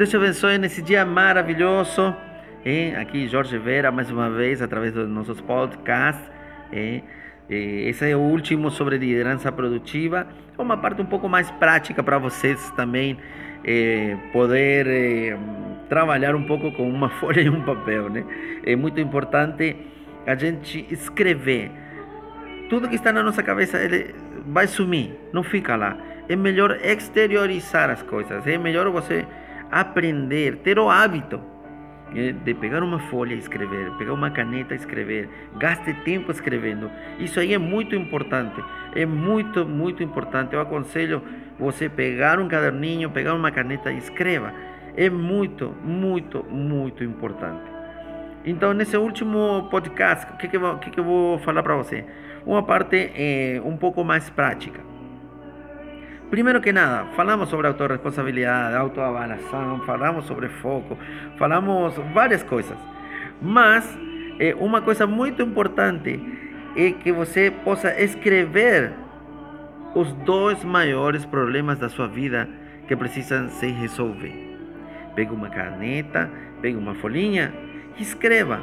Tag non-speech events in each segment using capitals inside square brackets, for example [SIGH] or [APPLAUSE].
Deus te abençoe nesse dia maravilhoso. Aqui Jorge Vera, mais uma vez, através dos nossos podcasts. Esse é o último sobre liderança produtiva. É uma parte um pouco mais prática para vocês também é, poder é, trabalhar um pouco com uma [LAUGHS] folha e um papel. Né? É muito importante a gente escrever. Tudo que está na nossa cabeça ele vai sumir, não fica lá. É melhor exteriorizar as coisas. É melhor você aprender, ter o hábito de pegar uma folha e escrever, pegar uma caneta e escrever, gaste tempo escrevendo. Isso aí é muito importante, é muito, muito importante. Eu aconselho você pegar um caderninho, pegar uma caneta e escreva. É muito, muito, muito importante. Então, nesse último podcast, o que, que eu vou falar para você? Uma parte é, um pouco mais prática. Primeiro que nada, falamos sobre autorresponsabilidade, autoavaliação, falamos sobre foco, falamos várias coisas. Mas é, uma coisa muito importante é que você possa escrever os dois maiores problemas da sua vida que precisam se resolver. Pegue uma caneta, pegue uma folhinha e escreva.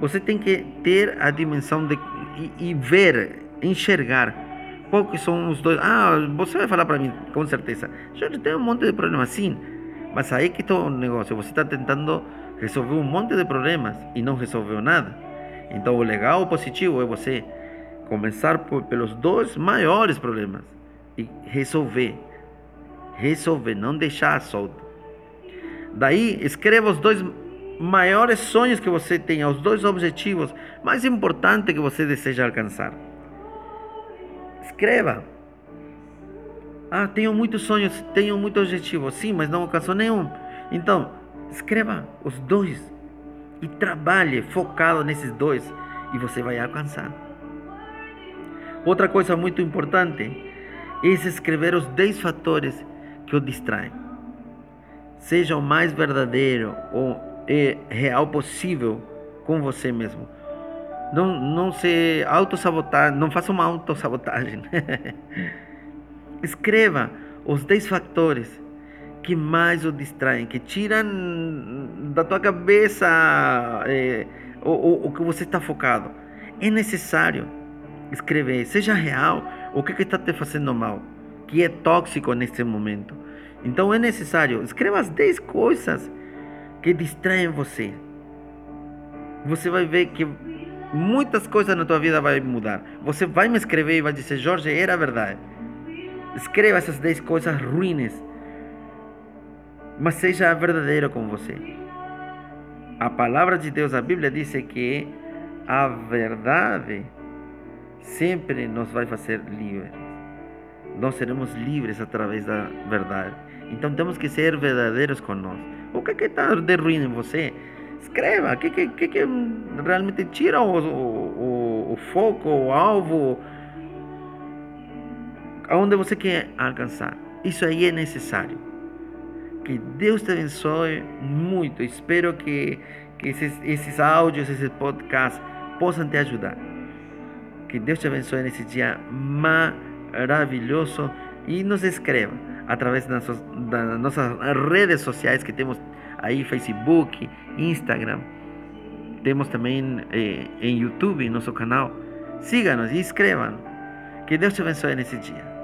Você tem que ter a dimensão de e, e ver, enxergar qual que são os dois? Ah, você vai falar para mim, com certeza. Eu tenho um monte de problemas, sim. Mas aí que está o negócio. Você está tentando resolver um monte de problemas e não resolveu nada. Então, o legal, o positivo é você começar por, pelos dois maiores problemas e resolver. Resolver, não deixar solto. Daí, escreva os dois maiores sonhos que você tem, os dois objetivos mais importantes que você deseja alcançar. Escreva. Ah, tenho muitos sonhos, tenho muitos objetivos. Sim, mas não alcançou nenhum. Então, escreva os dois e trabalhe focado nesses dois e você vai alcançar. Outra coisa muito importante é escrever os 10 fatores que o distraem. Seja o mais verdadeiro ou real possível com você mesmo. Não, não se autossabotar, não faça uma autossabotagem. [LAUGHS] Escreva os 10 fatores que mais o distraem, que tiram da tua cabeça é, o, o, o, que você está focado. É necessário escrever, seja real, o que, que está te fazendo mal, que é tóxico nesse momento. Então é necessário, escreva as 10 coisas que distraem você. Você vai ver que muitas coisas na tua vida vai mudar. Você vai me escrever e vai dizer, Jorge, era verdade. Escreva essas 10 coisas ruins, mas seja verdadeiro com você. A palavra de Deus, a Bíblia diz que a verdade sempre nos vai fazer livres. Nós seremos livres através da verdade. Então temos que ser verdadeiros nós. O que está de ruim em você? Escreva o que, que, que, realmente tira o, o, o foco, o alvo, aonde você quer alcançar. Isso aí é necessário. Que Deus te abençoe muito. Espero que, que esses, esses áudios, esses podcasts possam te ajudar. Que Deus te abençoe nesse dia maravilhoso e nos escreva através das das nossas redes sociais que temos aí Facebook, Instagram. Temos também eh, em YouTube nosso canal. Siga-nos e inscrevam. Que Deus te abençoe nesse dia.